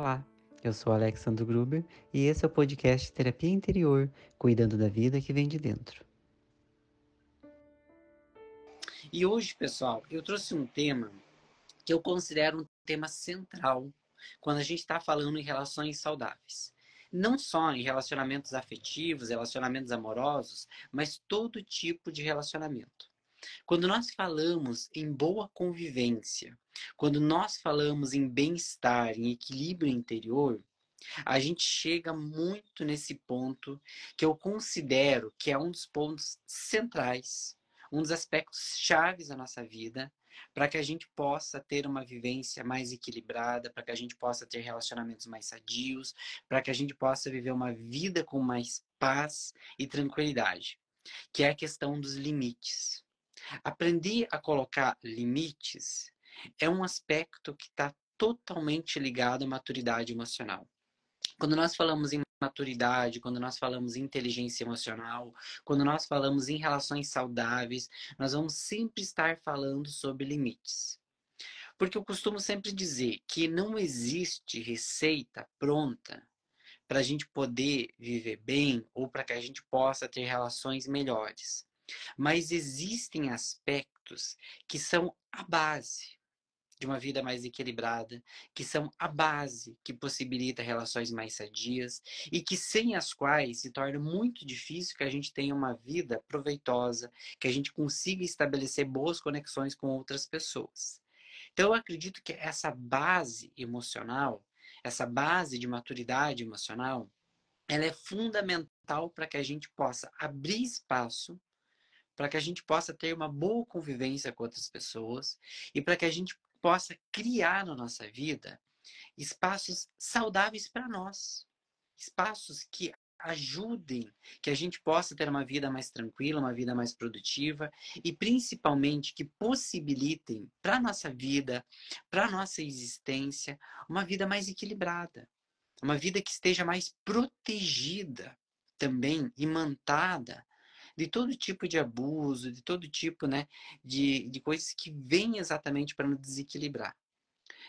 Olá, eu sou Alexandre Gruber e esse é o podcast Terapia Interior, cuidando da vida que vem de dentro. E hoje, pessoal, eu trouxe um tema que eu considero um tema central quando a gente está falando em relações saudáveis. Não só em relacionamentos afetivos, relacionamentos amorosos, mas todo tipo de relacionamento. Quando nós falamos em boa convivência, quando nós falamos em bem-estar, em equilíbrio interior, a gente chega muito nesse ponto que eu considero que é um dos pontos centrais, um dos aspectos chaves da nossa vida, para que a gente possa ter uma vivência mais equilibrada, para que a gente possa ter relacionamentos mais sadios, para que a gente possa viver uma vida com mais paz e tranquilidade, que é a questão dos limites. Aprender a colocar limites é um aspecto que está totalmente ligado à maturidade emocional. Quando nós falamos em maturidade, quando nós falamos em inteligência emocional, quando nós falamos em relações saudáveis, nós vamos sempre estar falando sobre limites. Porque eu costumo sempre dizer que não existe receita pronta para a gente poder viver bem ou para que a gente possa ter relações melhores. Mas existem aspectos que são a base de uma vida mais equilibrada, que são a base que possibilita relações mais sadias e que sem as quais se torna muito difícil que a gente tenha uma vida proveitosa, que a gente consiga estabelecer boas conexões com outras pessoas. Então eu acredito que essa base emocional, essa base de maturidade emocional, ela é fundamental para que a gente possa abrir espaço para que a gente possa ter uma boa convivência com outras pessoas e para que a gente possa criar na nossa vida espaços saudáveis para nós, espaços que ajudem que a gente possa ter uma vida mais tranquila, uma vida mais produtiva e principalmente que possibilitem para nossa vida, para nossa existência, uma vida mais equilibrada, uma vida que esteja mais protegida também, imantada de todo tipo de abuso, de todo tipo né, de, de coisas que vêm exatamente para nos desequilibrar.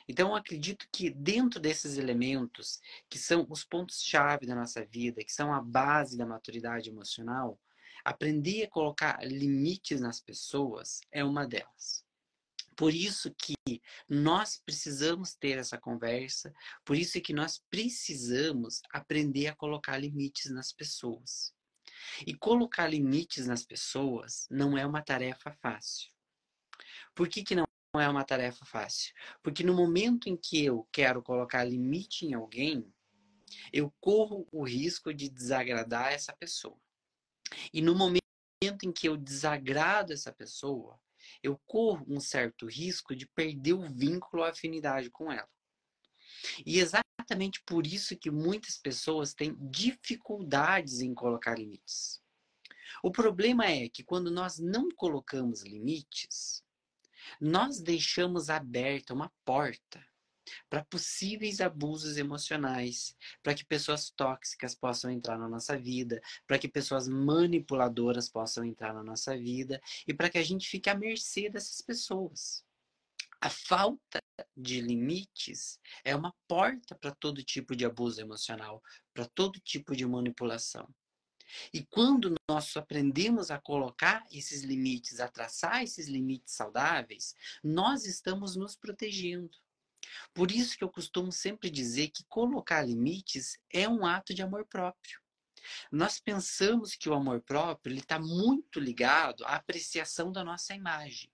Então, eu acredito que dentro desses elementos, que são os pontos-chave da nossa vida, que são a base da maturidade emocional, aprender a colocar limites nas pessoas é uma delas. Por isso que nós precisamos ter essa conversa, por isso que nós precisamos aprender a colocar limites nas pessoas. E colocar limites nas pessoas não é uma tarefa fácil. Por que, que não é uma tarefa fácil? Porque no momento em que eu quero colocar limite em alguém, eu corro o risco de desagradar essa pessoa. E no momento em que eu desagrado essa pessoa, eu corro um certo risco de perder o vínculo, a afinidade com ela. E exatamente por isso que muitas pessoas têm dificuldades em colocar limites. O problema é que quando nós não colocamos limites, nós deixamos aberta uma porta para possíveis abusos emocionais, para que pessoas tóxicas possam entrar na nossa vida, para que pessoas manipuladoras possam entrar na nossa vida e para que a gente fique à mercê dessas pessoas. A falta de limites é uma porta para todo tipo de abuso emocional, para todo tipo de manipulação. E quando nós aprendemos a colocar esses limites, a traçar esses limites saudáveis, nós estamos nos protegendo. Por isso que eu costumo sempre dizer que colocar limites é um ato de amor próprio. Nós pensamos que o amor próprio está muito ligado à apreciação da nossa imagem.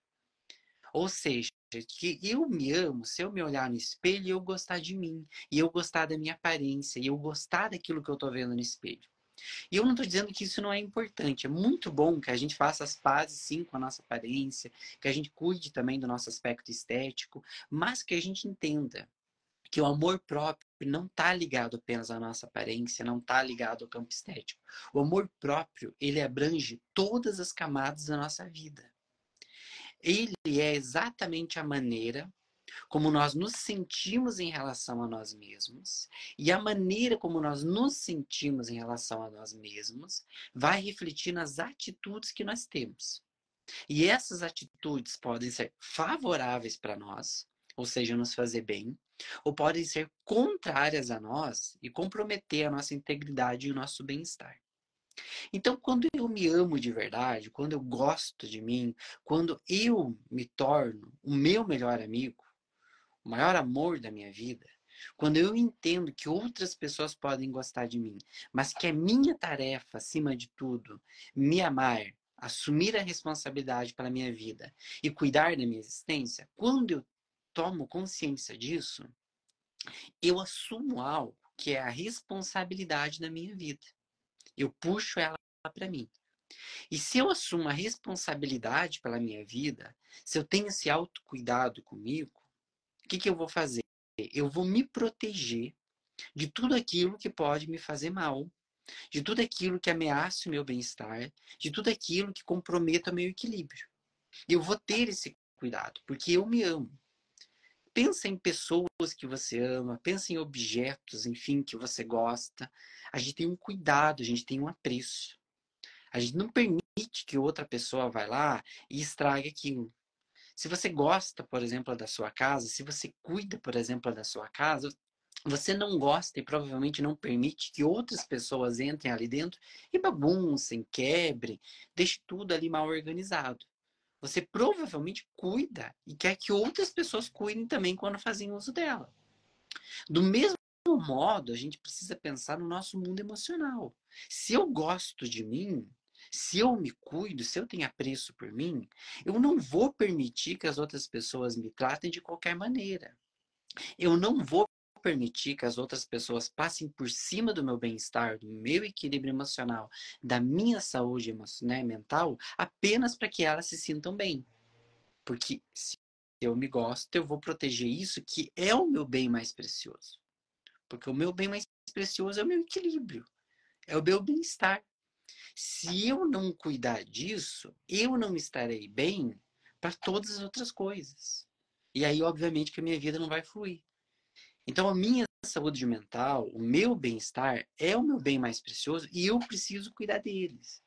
Ou seja, que eu me amo se eu me olhar no espelho e eu gostar de mim, e eu gostar da minha aparência, e eu gostar daquilo que eu estou vendo no espelho. E eu não estou dizendo que isso não é importante. É muito bom que a gente faça as pazes sim com a nossa aparência, que a gente cuide também do nosso aspecto estético, mas que a gente entenda que o amor próprio não está ligado apenas à nossa aparência, não está ligado ao campo estético. O amor próprio, ele abrange todas as camadas da nossa vida. Ele é exatamente a maneira como nós nos sentimos em relação a nós mesmos, e a maneira como nós nos sentimos em relação a nós mesmos vai refletir nas atitudes que nós temos. E essas atitudes podem ser favoráveis para nós, ou seja, nos fazer bem, ou podem ser contrárias a nós e comprometer a nossa integridade e o nosso bem-estar. Então, quando eu me amo de verdade, quando eu gosto de mim, quando eu me torno o meu melhor amigo, o maior amor da minha vida, quando eu entendo que outras pessoas podem gostar de mim, mas que é minha tarefa, acima de tudo, me amar, assumir a responsabilidade pela minha vida e cuidar da minha existência, quando eu tomo consciência disso, eu assumo algo que é a responsabilidade da minha vida. Eu puxo ela para mim. E se eu assumo a responsabilidade pela minha vida, se eu tenho esse autocuidado comigo, o que, que eu vou fazer? Eu vou me proteger de tudo aquilo que pode me fazer mal, de tudo aquilo que ameaça o meu bem-estar, de tudo aquilo que comprometa o meu equilíbrio. Eu vou ter esse cuidado, porque eu me amo. Pensa em pessoas que você ama, pensa em objetos, enfim, que você gosta. A gente tem um cuidado, a gente tem um apreço. A gente não permite que outra pessoa vá lá e estrague aquilo. Se você gosta, por exemplo, da sua casa, se você cuida, por exemplo, da sua casa, você não gosta e provavelmente não permite que outras pessoas entrem ali dentro e baguncem, quebrem, deixe tudo ali mal organizado. Você provavelmente cuida e quer que outras pessoas cuidem também quando fazem uso dela. Do mesmo modo, a gente precisa pensar no nosso mundo emocional. Se eu gosto de mim, se eu me cuido, se eu tenho apreço por mim, eu não vou permitir que as outras pessoas me tratem de qualquer maneira. Eu não vou permitir que as outras pessoas passem por cima do meu bem-estar, do meu equilíbrio emocional, da minha saúde né, mental, apenas para que elas se sintam bem. Porque se eu me gosto, eu vou proteger isso que é o meu bem mais precioso. Porque o meu bem mais precioso é o meu equilíbrio, é o meu bem-estar. Se eu não cuidar disso, eu não estarei bem para todas as outras coisas. E aí, obviamente, que a minha vida não vai fluir. Então, a minha saúde mental, o meu bem-estar é o meu bem mais precioso e eu preciso cuidar deles.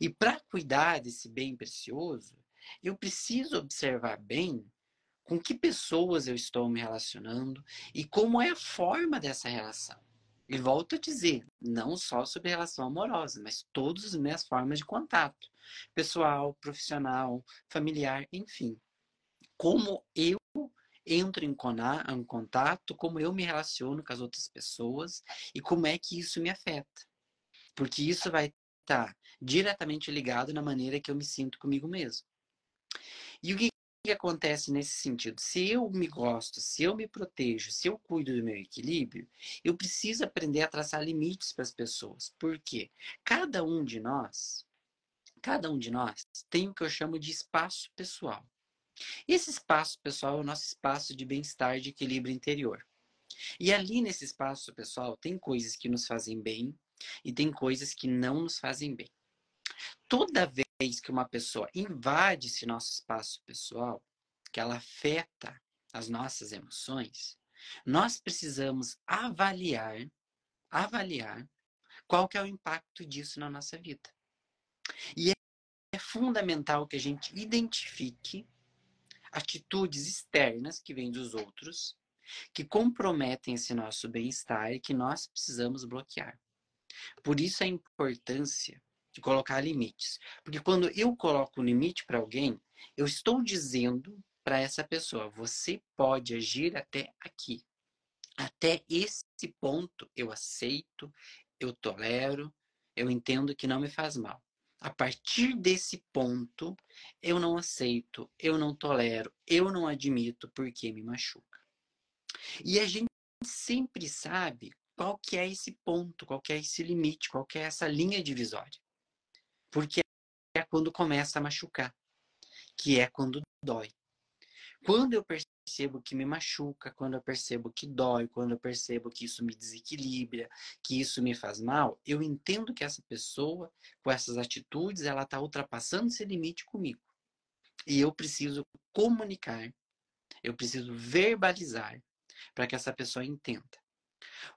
E para cuidar desse bem precioso, eu preciso observar bem com que pessoas eu estou me relacionando e como é a forma dessa relação. E volto a dizer, não só sobre relação amorosa, mas todas as minhas formas de contato, pessoal, profissional, familiar, enfim. Como eu entro em, em contato, como eu me relaciono com as outras pessoas e como é que isso me afeta. Porque isso vai estar diretamente ligado na maneira que eu me sinto comigo mesmo. E o que, que acontece nesse sentido? Se eu me gosto, se eu me protejo, se eu cuido do meu equilíbrio, eu preciso aprender a traçar limites para as pessoas. Por quê? Cada um de nós, cada um de nós tem o que eu chamo de espaço pessoal. Esse espaço pessoal é o nosso espaço de bem-estar, de equilíbrio interior. E ali nesse espaço pessoal tem coisas que nos fazem bem e tem coisas que não nos fazem bem. Toda vez que uma pessoa invade esse nosso espaço pessoal, que ela afeta as nossas emoções, nós precisamos avaliar, avaliar qual que é o impacto disso na nossa vida. E é fundamental que a gente identifique atitudes externas que vêm dos outros, que comprometem esse nosso bem-estar e que nós precisamos bloquear. Por isso a importância de colocar limites. Porque quando eu coloco um limite para alguém, eu estou dizendo para essa pessoa: você pode agir até aqui. Até esse ponto eu aceito, eu tolero, eu entendo que não me faz mal. A partir desse ponto, eu não aceito, eu não tolero, eu não admito porque me machuca. E a gente sempre sabe qual que é esse ponto, qual que é esse limite, qual que é essa linha divisória. Porque é quando começa a machucar, que é quando dói. Quando eu percebo que me machuca, quando eu percebo que dói, quando eu percebo que isso me desequilibra, que isso me faz mal, eu entendo que essa pessoa, com essas atitudes, ela está ultrapassando esse limite comigo. E eu preciso comunicar, eu preciso verbalizar para que essa pessoa entenda.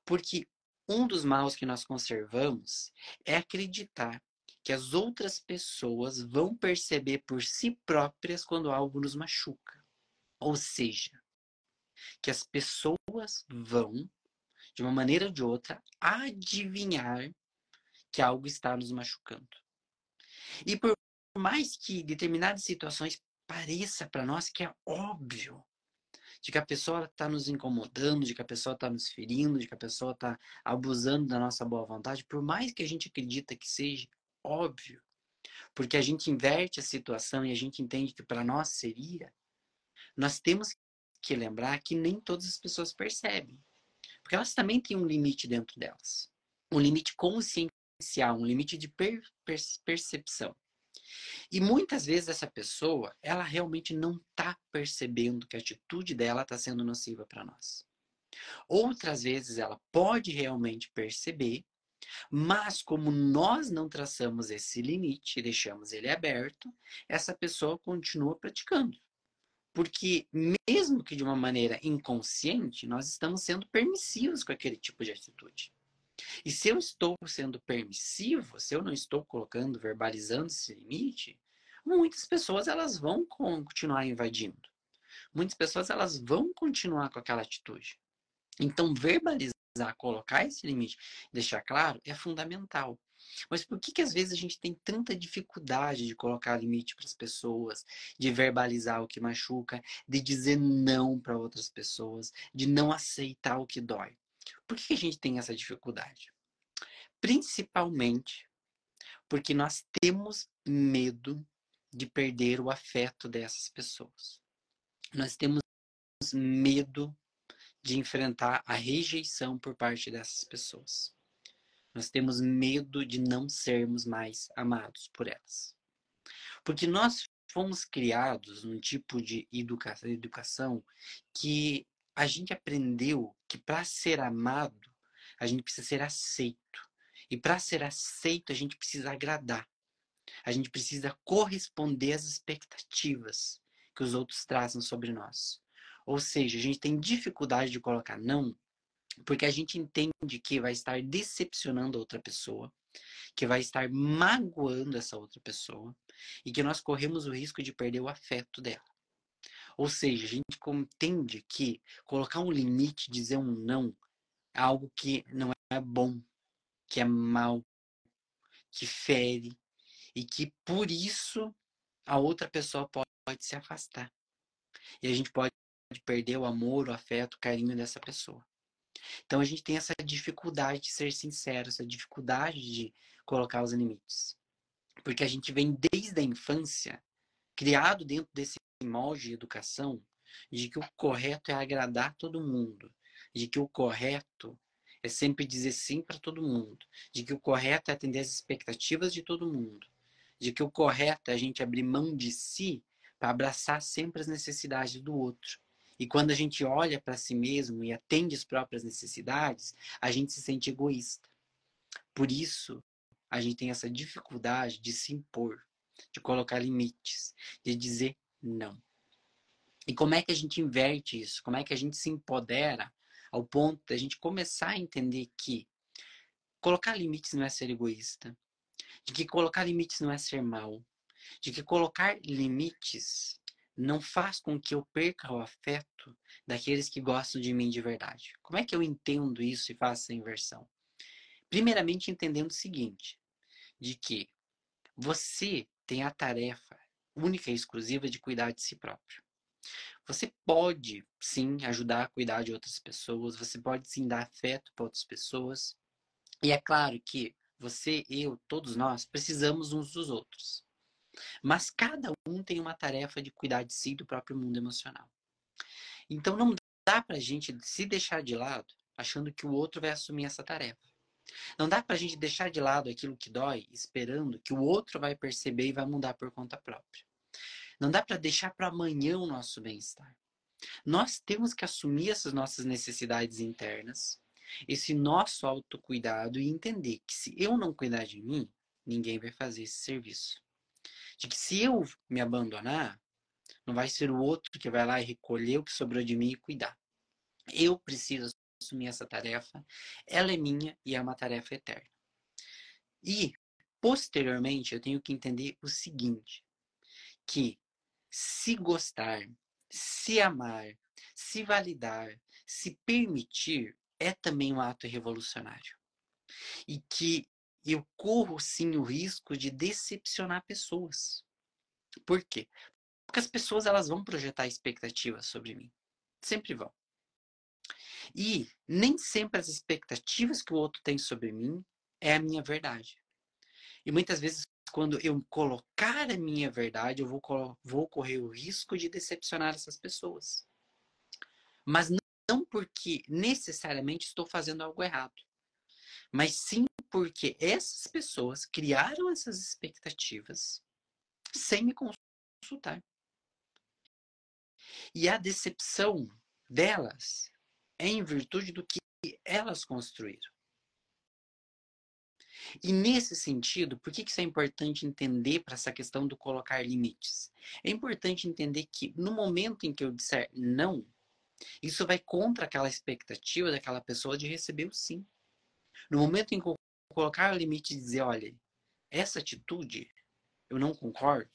Porque um dos maus que nós conservamos é acreditar que as outras pessoas vão perceber por si próprias quando algo nos machuca. Ou seja, que as pessoas vão, de uma maneira ou de outra, adivinhar que algo está nos machucando. E por mais que determinadas situações pareça para nós que é óbvio de que a pessoa está nos incomodando, de que a pessoa está nos ferindo, de que a pessoa está abusando da nossa boa vontade, por mais que a gente acredita que seja óbvio, porque a gente inverte a situação e a gente entende que para nós seria, nós temos que lembrar que nem todas as pessoas percebem. Porque elas também têm um limite dentro delas. Um limite consciencial, um limite de per per percepção. E muitas vezes essa pessoa, ela realmente não está percebendo que a atitude dela está sendo nociva para nós. Outras vezes ela pode realmente perceber, mas como nós não traçamos esse limite, deixamos ele aberto, essa pessoa continua praticando. Porque, mesmo que de uma maneira inconsciente, nós estamos sendo permissivos com aquele tipo de atitude. E se eu estou sendo permissivo, se eu não estou colocando, verbalizando esse limite, muitas pessoas elas vão continuar invadindo. Muitas pessoas elas vão continuar com aquela atitude. Então, verbalizar, colocar esse limite, deixar claro, é fundamental. Mas por que, que às vezes a gente tem tanta dificuldade de colocar limite para as pessoas, de verbalizar o que machuca, de dizer não para outras pessoas, de não aceitar o que dói? Por que a gente tem essa dificuldade? Principalmente porque nós temos medo de perder o afeto dessas pessoas. Nós temos medo de enfrentar a rejeição por parte dessas pessoas. Nós temos medo de não sermos mais amados por elas. Porque nós fomos criados num tipo de educação, educação que a gente aprendeu que para ser amado, a gente precisa ser aceito. E para ser aceito, a gente precisa agradar. A gente precisa corresponder às expectativas que os outros trazem sobre nós. Ou seja, a gente tem dificuldade de colocar não porque a gente entende que vai estar decepcionando a outra pessoa, que vai estar magoando essa outra pessoa e que nós corremos o risco de perder o afeto dela. Ou seja, a gente entende que colocar um limite, dizer um não, é algo que não é bom, que é mal, que fere e que por isso a outra pessoa pode, se afastar. E a gente pode perder o amor, o afeto, o carinho dessa pessoa. Então a gente tem essa dificuldade de ser sincero, essa dificuldade de colocar os limites. Porque a gente vem desde a infância, criado dentro desse molde de educação, de que o correto é agradar todo mundo, de que o correto é sempre dizer sim para todo mundo, de que o correto é atender as expectativas de todo mundo, de que o correto é a gente abrir mão de si para abraçar sempre as necessidades do outro. E quando a gente olha para si mesmo e atende as próprias necessidades, a gente se sente egoísta. Por isso, a gente tem essa dificuldade de se impor, de colocar limites, de dizer não. E como é que a gente inverte isso? Como é que a gente se empodera ao ponto de a gente começar a entender que colocar limites não é ser egoísta, de que colocar limites não é ser mal, de que colocar limites não faz com que eu perca o afeto daqueles que gostam de mim de verdade. Como é que eu entendo isso e faço essa inversão? Primeiramente, entendendo o seguinte: de que você tem a tarefa única e exclusiva de cuidar de si próprio. Você pode sim ajudar a cuidar de outras pessoas, você pode sim dar afeto para outras pessoas. E é claro que você, eu, todos nós precisamos uns dos outros. Mas cada um tem uma tarefa de cuidar de si e do próprio mundo emocional. Então não dá pra gente se deixar de lado achando que o outro vai assumir essa tarefa. Não dá pra gente deixar de lado aquilo que dói, esperando que o outro vai perceber e vai mudar por conta própria. Não dá para deixar para amanhã o nosso bem-estar. Nós temos que assumir essas nossas necessidades internas, esse nosso autocuidado e entender que se eu não cuidar de mim, ninguém vai fazer esse serviço de que se eu me abandonar, não vai ser o outro que vai lá e recolher o que sobrou de mim e cuidar. Eu preciso assumir essa tarefa, ela é minha e é uma tarefa eterna. E, posteriormente, eu tenho que entender o seguinte: que se gostar, se amar, se validar, se permitir, é também um ato revolucionário. E que eu corro sim o risco de decepcionar pessoas. Por quê? Porque as pessoas elas vão projetar expectativas sobre mim. Sempre vão. E nem sempre as expectativas que o outro tem sobre mim é a minha verdade. E muitas vezes, quando eu colocar a minha verdade, eu vou, vou correr o risco de decepcionar essas pessoas. Mas não porque necessariamente estou fazendo algo errado, mas sim porque essas pessoas criaram essas expectativas sem me consultar. E a decepção delas é em virtude do que elas construíram. E nesse sentido, por que isso é importante entender para essa questão do colocar limites? É importante entender que no momento em que eu disser não, isso vai contra aquela expectativa daquela pessoa de receber o sim. No momento em que eu colocar o limite e dizer, olha, essa atitude eu não concordo,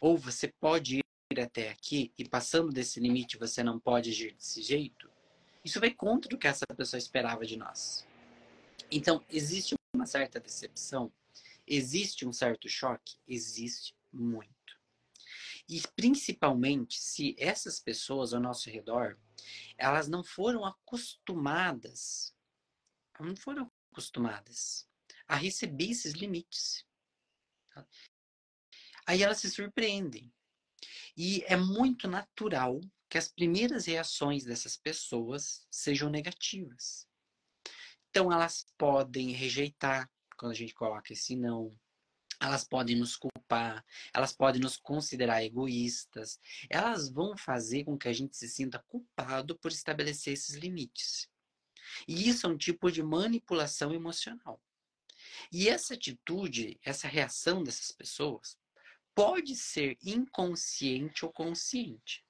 ou você pode ir até aqui e passando desse limite você não pode agir desse jeito, isso vai contra o que essa pessoa esperava de nós. Então, existe uma certa decepção, existe um certo choque, existe muito. E principalmente se essas pessoas ao nosso redor, elas não foram acostumadas, não foram acostumadas a receber esses limites. Tá? Aí elas se surpreendem. E é muito natural que as primeiras reações dessas pessoas sejam negativas. Então elas podem rejeitar quando a gente coloca esse não. Elas podem nos culpar, elas podem nos considerar egoístas. Elas vão fazer com que a gente se sinta culpado por estabelecer esses limites. E isso é um tipo de manipulação emocional. E essa atitude, essa reação dessas pessoas, pode ser inconsciente ou consciente.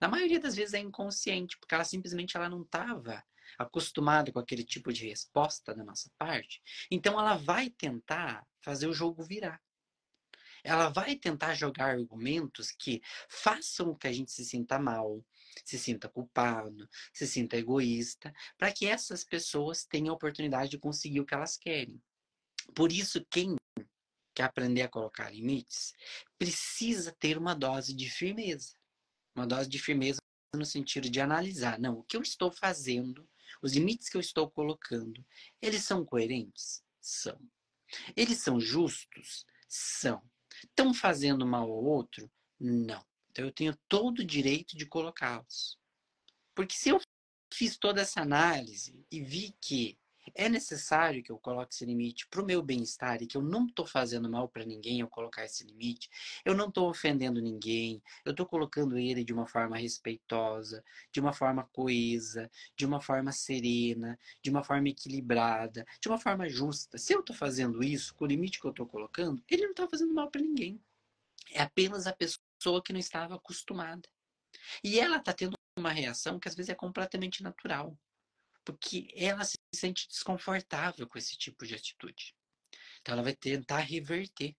Na maioria das vezes é inconsciente, porque ela simplesmente ela não estava acostumada com aquele tipo de resposta da nossa parte. Então ela vai tentar fazer o jogo virar. Ela vai tentar jogar argumentos que façam que a gente se sinta mal, se sinta culpado, se sinta egoísta, para que essas pessoas tenham a oportunidade de conseguir o que elas querem. Por isso, quem quer aprender a colocar limites precisa ter uma dose de firmeza. Uma dose de firmeza no sentido de analisar, não, o que eu estou fazendo, os limites que eu estou colocando, eles são coerentes? São. Eles são justos? São. Estão fazendo mal ao outro? Não. Então eu tenho todo o direito de colocá-los. Porque se eu fiz toda essa análise e vi que é necessário que eu coloque esse limite para o meu bem-estar e que eu não estou fazendo mal para ninguém ao colocar esse limite. Eu não estou ofendendo ninguém. Eu estou colocando ele de uma forma respeitosa, de uma forma coesa, de uma forma serena, de uma forma equilibrada, de uma forma justa. Se eu estou fazendo isso com o limite que eu estou colocando, ele não está fazendo mal para ninguém. É apenas a pessoa que não estava acostumada. E ela está tendo uma reação que às vezes é completamente natural porque ela se sente desconfortável com esse tipo de atitude. Então ela vai tentar reverter.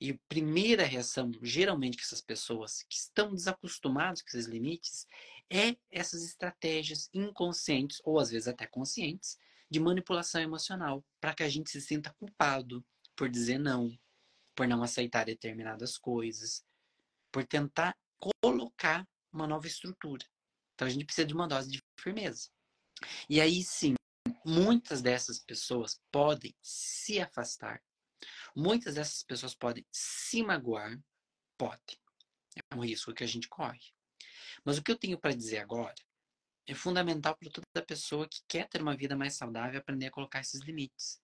E a primeira reação, geralmente, que essas pessoas que estão desacostumadas com esses limites, é essas estratégias inconscientes, ou às vezes até conscientes, de manipulação emocional, para que a gente se sinta culpado por dizer não, por não aceitar determinadas coisas, por tentar colocar uma nova estrutura. Então a gente precisa de uma dose de firmeza. E aí sim, muitas dessas pessoas podem se afastar. Muitas dessas pessoas podem se magoar. Pode. É um risco que a gente corre. Mas o que eu tenho para dizer agora é fundamental para toda pessoa que quer ter uma vida mais saudável aprender a colocar esses limites.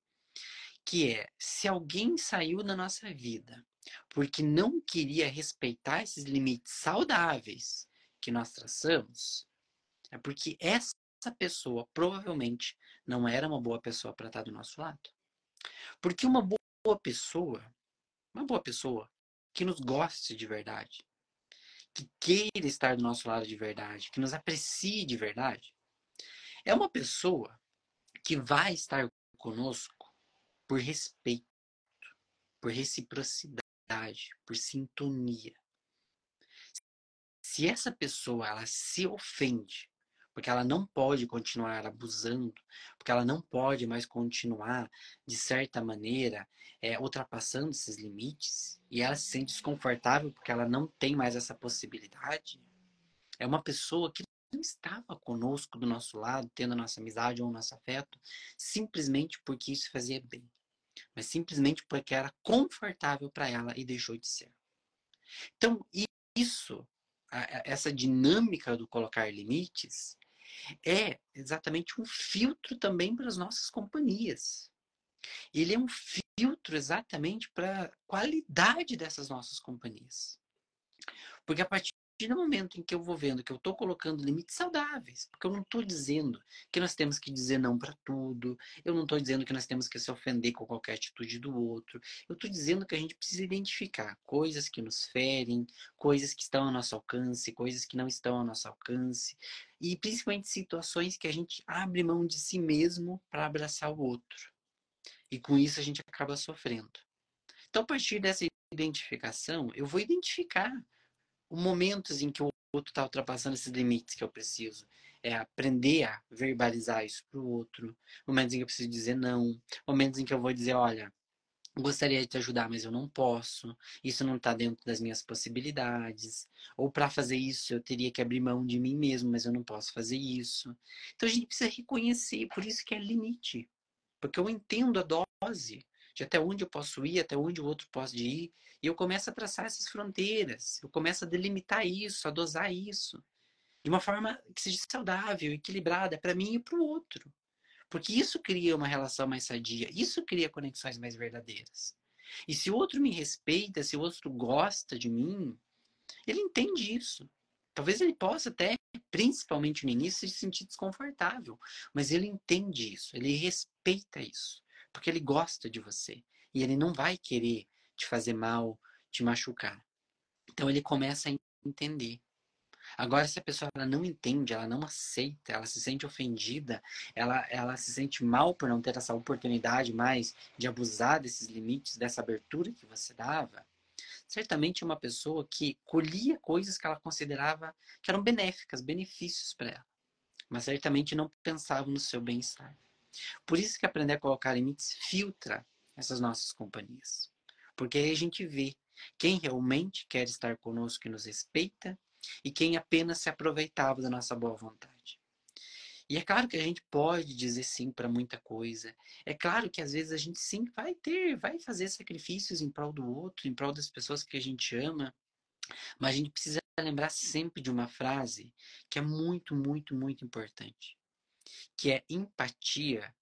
Que é, se alguém saiu da nossa vida porque não queria respeitar esses limites saudáveis que nós traçamos, é porque essa pessoa provavelmente não era uma boa pessoa para estar do nosso lado. Porque uma boa pessoa, uma boa pessoa que nos goste de verdade, que queira estar do nosso lado de verdade, que nos aprecie de verdade, é uma pessoa que vai estar conosco por respeito, por reciprocidade, por sintonia. Se essa pessoa ela se ofende porque ela não pode continuar abusando, porque ela não pode mais continuar, de certa maneira, é, ultrapassando esses limites, e ela se sente desconfortável porque ela não tem mais essa possibilidade, é uma pessoa que não estava conosco do nosso lado, tendo a nossa amizade ou nosso afeto, simplesmente porque isso fazia bem, mas simplesmente porque era confortável para ela e deixou de ser. Então, isso, essa dinâmica do colocar limites, é exatamente um filtro também para as nossas companhias. Ele é um filtro exatamente para a qualidade dessas nossas companhias. Porque a partir partir do momento em que eu vou vendo que eu estou colocando limites saudáveis, porque eu não estou dizendo que nós temos que dizer não para tudo, eu não estou dizendo que nós temos que se ofender com qualquer atitude do outro, eu estou dizendo que a gente precisa identificar coisas que nos ferem, coisas que estão ao nosso alcance, coisas que não estão ao nosso alcance, e principalmente situações que a gente abre mão de si mesmo para abraçar o outro. E com isso a gente acaba sofrendo. Então, a partir dessa identificação, eu vou identificar momentos em que o outro está ultrapassando esses limites que eu preciso. É aprender a verbalizar isso para o outro. Momentos em que eu preciso dizer não. Momentos em que eu vou dizer, olha, gostaria de te ajudar, mas eu não posso. Isso não está dentro das minhas possibilidades. Ou para fazer isso eu teria que abrir mão de mim mesmo, mas eu não posso fazer isso. Então a gente precisa reconhecer, por isso que é limite. Porque eu entendo a dose de até onde eu posso ir, até onde o outro pode ir. E eu começo a traçar essas fronteiras, eu começo a delimitar isso, a dosar isso, de uma forma que seja saudável, equilibrada para mim e para o outro. Porque isso cria uma relação mais sadia, isso cria conexões mais verdadeiras. E se o outro me respeita, se o outro gosta de mim, ele entende isso. Talvez ele possa até, principalmente no início, se sentir desconfortável, mas ele entende isso, ele respeita isso porque ele gosta de você e ele não vai querer te fazer mal, te machucar. Então ele começa a entender. Agora, se a pessoa ela não entende, ela não aceita, ela se sente ofendida, ela, ela se sente mal por não ter essa oportunidade mais de abusar desses limites, dessa abertura que você dava, certamente é uma pessoa que colhia coisas que ela considerava que eram benéficas, benefícios para ela, mas certamente não pensava no seu bem-estar. Por isso que aprender a colocar limites filtra essas nossas companhias. Porque aí a gente vê quem realmente quer estar conosco e nos respeita e quem apenas se aproveitava da nossa boa vontade. E é claro que a gente pode dizer sim para muita coisa. É claro que às vezes a gente sim vai ter, vai fazer sacrifícios em prol do outro, em prol das pessoas que a gente ama. Mas a gente precisa lembrar sempre de uma frase que é muito, muito, muito importante que é empatia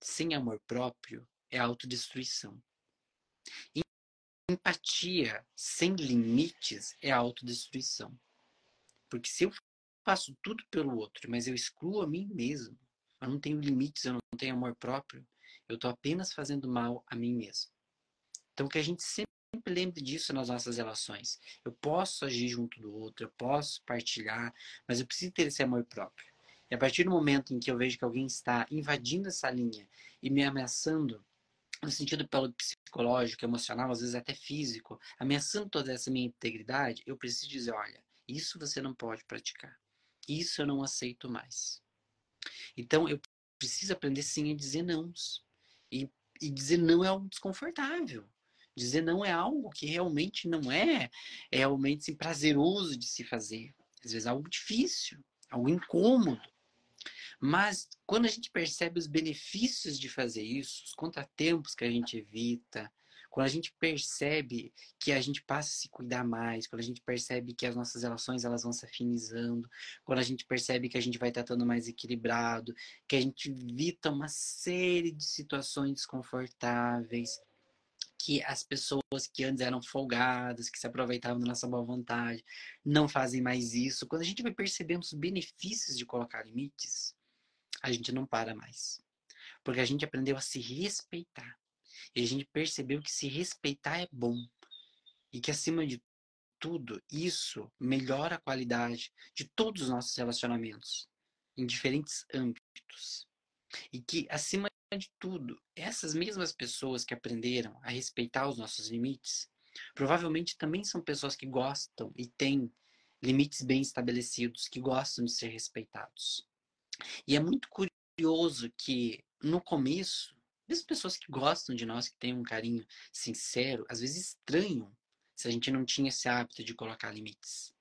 sem amor próprio é autodestruição. Empatia sem limites é autodestruição. Porque se eu faço tudo pelo outro, mas eu excluo a mim mesmo, eu não tenho limites, eu não tenho amor próprio, eu estou apenas fazendo mal a mim mesmo. Então que a gente sempre lembre disso nas nossas relações. Eu posso agir junto do outro, eu posso partilhar, mas eu preciso ter esse amor próprio. E a partir do momento em que eu vejo que alguém está invadindo essa linha e me ameaçando, no sentido pelo psicológico, emocional, às vezes até físico, ameaçando toda essa minha integridade, eu preciso dizer, olha, isso você não pode praticar. Isso eu não aceito mais. Então eu preciso aprender sim a dizer não. E, e dizer não é algo desconfortável. Dizer não é algo que realmente não é, é realmente assim, prazeroso de se fazer. Às vezes é algo difícil, algo incômodo. Mas quando a gente percebe os benefícios de fazer isso, os contratempos que a gente evita, quando a gente percebe que a gente passa a se cuidar mais, quando a gente percebe que as nossas relações elas vão se afinizando, quando a gente percebe que a gente vai tratando mais equilibrado, que a gente evita uma série de situações desconfortáveis, que as pessoas que antes eram folgadas, que se aproveitavam da nossa boa vontade, não fazem mais isso. Quando a gente vai percebendo os benefícios de colocar limites, a gente não para mais. Porque a gente aprendeu a se respeitar. E a gente percebeu que se respeitar é bom. E que, acima de tudo, isso melhora a qualidade de todos os nossos relacionamentos, em diferentes âmbitos. E que, acima de tudo, essas mesmas pessoas que aprenderam a respeitar os nossos limites, provavelmente também são pessoas que gostam e têm limites bem estabelecidos, que gostam de ser respeitados. E é muito curioso que no começo, mesmo pessoas que gostam de nós, que têm um carinho sincero, às vezes estranham se a gente não tinha esse hábito de colocar limites.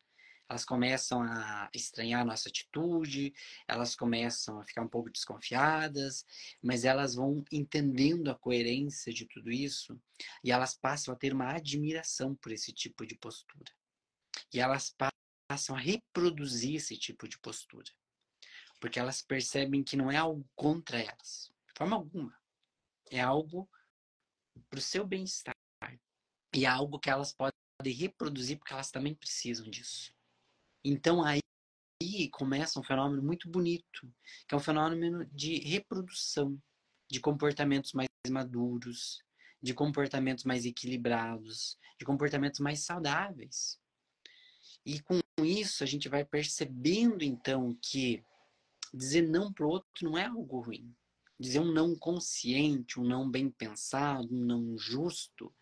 Elas começam a estranhar a nossa atitude, elas começam a ficar um pouco desconfiadas, mas elas vão entendendo a coerência de tudo isso e elas passam a ter uma admiração por esse tipo de postura. E elas passam a reproduzir esse tipo de postura. Porque elas percebem que não é algo contra elas, de forma alguma. É algo para o seu bem-estar. E é algo que elas podem reproduzir porque elas também precisam disso. Então aí começa um fenômeno muito bonito, que é um fenômeno de reprodução de comportamentos mais maduros, de comportamentos mais equilibrados, de comportamentos mais saudáveis. E com isso a gente vai percebendo então que dizer não para o outro não é algo ruim. Dizer um não consciente, um não bem pensado, um não justo,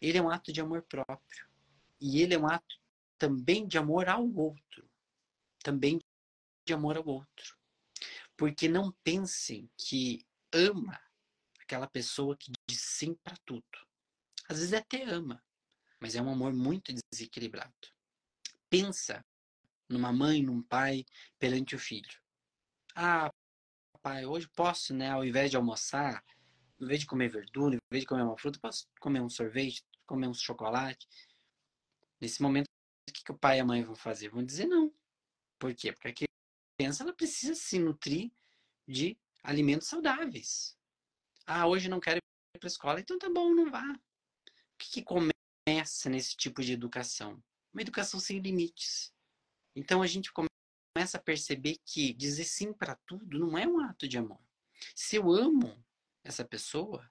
ele é um ato de amor próprio. E ele é um ato também de amor ao outro. Também de amor ao outro. Porque não pensem que ama aquela pessoa que diz sim para tudo. Às vezes até ama, mas é um amor muito desequilibrado. Pensa numa mãe, num pai perante o filho. Ah, pai, hoje posso, né, ao invés de almoçar, em vez de comer verdura, em vez de comer uma fruta, posso comer um sorvete, comer um chocolate. Nesse momento, o que, que o pai e a mãe vão fazer? Vão dizer não. Por quê? Porque a criança ela precisa se nutrir de alimentos saudáveis. Ah, hoje não quero ir para a escola, então tá bom, não vá. O que, que começa nesse tipo de educação? Uma educação sem limites. Então a gente começa a perceber que dizer sim para tudo não é um ato de amor. Se eu amo essa pessoa,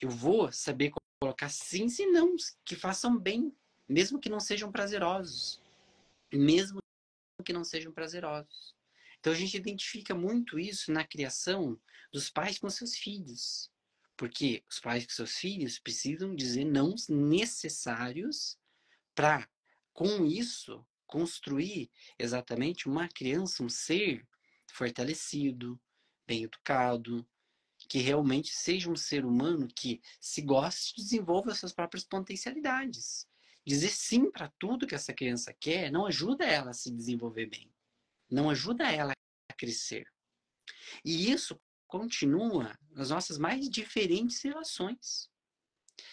eu vou saber colocar sim e não que façam bem mesmo que não sejam prazerosos. Mesmo que não sejam prazerosos. Então a gente identifica muito isso na criação dos pais com seus filhos. Porque os pais com seus filhos precisam dizer não necessários para, com isso, construir exatamente uma criança, um ser fortalecido, bem educado, que realmente seja um ser humano que se goste e desenvolva suas próprias potencialidades. Dizer sim para tudo que essa criança quer não ajuda ela a se desenvolver bem. Não ajuda ela a crescer. E isso continua nas nossas mais diferentes relações.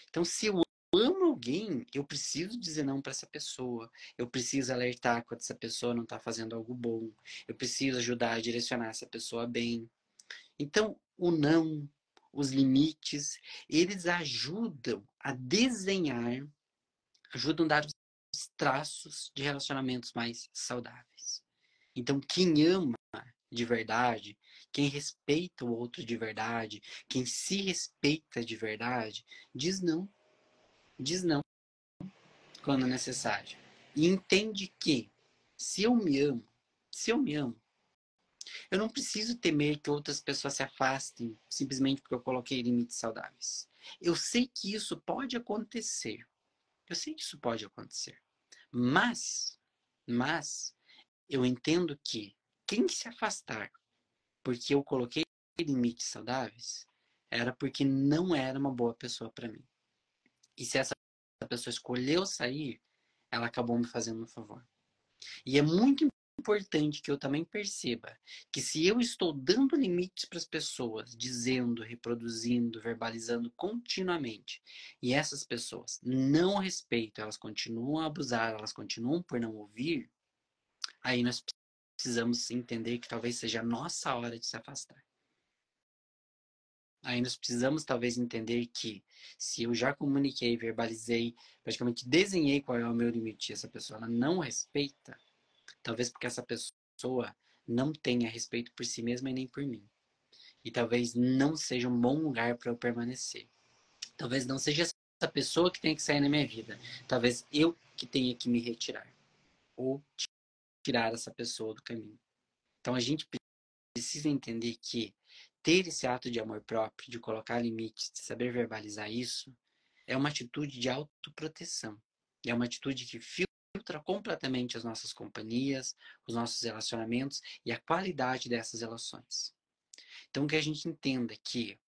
Então, se eu amo alguém, eu preciso dizer não para essa pessoa. Eu preciso alertar quando essa pessoa não está fazendo algo bom. Eu preciso ajudar a direcionar essa pessoa bem. Então, o não, os limites, eles ajudam a desenhar ajudam a dar os traços de relacionamentos mais saudáveis. Então, quem ama de verdade, quem respeita o outro de verdade, quem se respeita de verdade, diz não. Diz não quando necessário. E entende que se eu me amo, se eu me amo, eu não preciso temer que outras pessoas se afastem simplesmente porque eu coloquei limites saudáveis. Eu sei que isso pode acontecer. Eu sei que isso pode acontecer. Mas, mas, eu entendo que quem se afastar porque eu coloquei limites saudáveis era porque não era uma boa pessoa para mim. E se essa pessoa escolheu sair, ela acabou me fazendo um favor. E é muito importante que eu também perceba que se eu estou dando limites para as pessoas, dizendo, reproduzindo, verbalizando continuamente, e essas pessoas não respeitam, elas continuam a abusar, elas continuam por não ouvir, aí nós precisamos entender que talvez seja a nossa hora de se afastar. Aí nós precisamos talvez entender que se eu já comuniquei, verbalizei, praticamente desenhei qual é o meu limite, essa pessoa ela não respeita, Talvez porque essa pessoa não tenha respeito por si mesma e nem por mim. E talvez não seja um bom lugar para eu permanecer. Talvez não seja essa pessoa que tenha que sair na minha vida. Talvez eu que tenha que me retirar. Ou tirar essa pessoa do caminho. Então a gente precisa entender que ter esse ato de amor próprio, de colocar limites, de saber verbalizar isso, é uma atitude de autoproteção. É uma atitude que filtra completamente as nossas companhias, os nossos relacionamentos e a qualidade dessas relações. Então, que a gente entenda que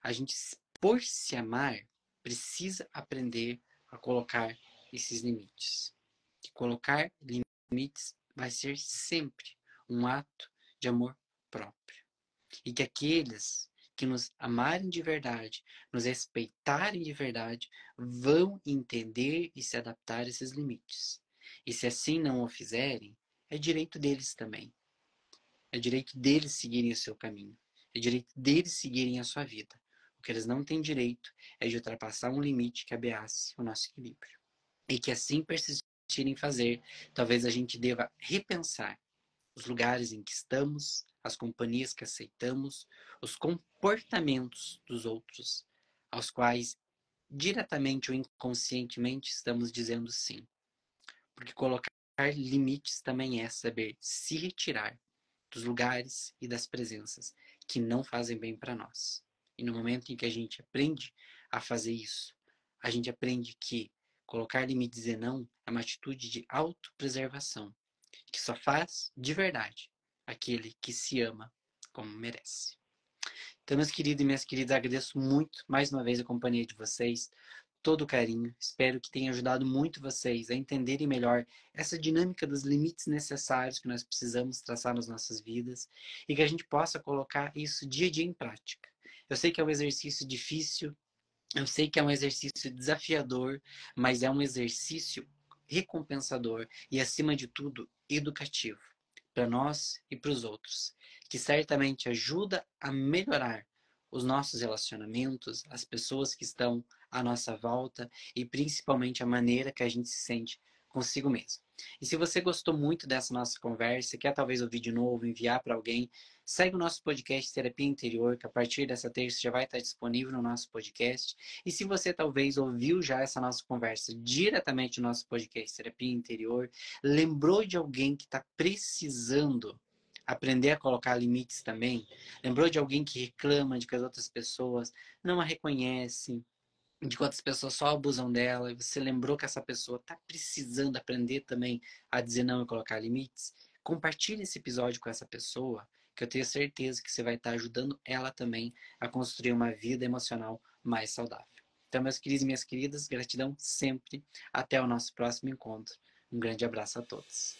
a gente, por se amar, precisa aprender a colocar esses limites. Que colocar limites vai ser sempre um ato de amor próprio. E que aqueles que nos amarem de verdade, nos respeitarem de verdade, vão entender e se adaptar a esses limites. E se assim não o fizerem, é direito deles também. É direito deles seguirem o seu caminho. É direito deles seguirem a sua vida. O que eles não têm direito é de ultrapassar um limite que ameace o nosso equilíbrio. E que assim persistirem em fazer, talvez a gente deva repensar os lugares em que estamos, as companhias que aceitamos, os comportamentos dos outros, aos quais diretamente ou inconscientemente estamos dizendo sim. Porque colocar limites também é saber se retirar dos lugares e das presenças que não fazem bem para nós. E no momento em que a gente aprende a fazer isso, a gente aprende que colocar limites e não é uma atitude de autopreservação, que só faz de verdade aquele que se ama como merece. Então, meus queridos e minhas queridas, agradeço muito mais uma vez a companhia de vocês, todo o carinho. Espero que tenha ajudado muito vocês a entenderem melhor essa dinâmica dos limites necessários que nós precisamos traçar nas nossas vidas e que a gente possa colocar isso dia a dia em prática. Eu sei que é um exercício difícil, eu sei que é um exercício desafiador, mas é um exercício recompensador e, acima de tudo, educativo para nós e para os outros, que certamente ajuda a melhorar os nossos relacionamentos, as pessoas que estão à nossa volta e principalmente a maneira que a gente se sente consigo mesmo. E se você gostou muito dessa nossa conversa, quer talvez ouvir de novo, enviar para alguém, segue o nosso podcast Terapia Interior, que a partir dessa terça já vai estar disponível no nosso podcast. E se você talvez ouviu já essa nossa conversa diretamente no nosso podcast Terapia Interior, lembrou de alguém que está precisando aprender a colocar limites também, lembrou de alguém que reclama de que as outras pessoas não a reconhecem, de quantas pessoas só abusam dela, e você lembrou que essa pessoa está precisando aprender também a dizer não e colocar limites, compartilhe esse episódio com essa pessoa, que eu tenho certeza que você vai estar ajudando ela também a construir uma vida emocional mais saudável. Então, meus queridos e minhas queridas, gratidão sempre. Até o nosso próximo encontro. Um grande abraço a todos.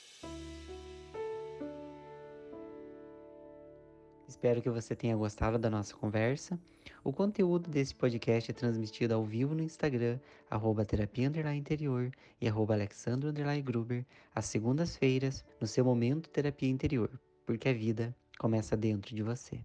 Espero que você tenha gostado da nossa conversa. O conteúdo desse podcast é transmitido ao vivo no Instagram, arroba terapia interior e arroba alexandro gruber, às segundas-feiras, no seu momento terapia interior, porque a vida começa dentro de você.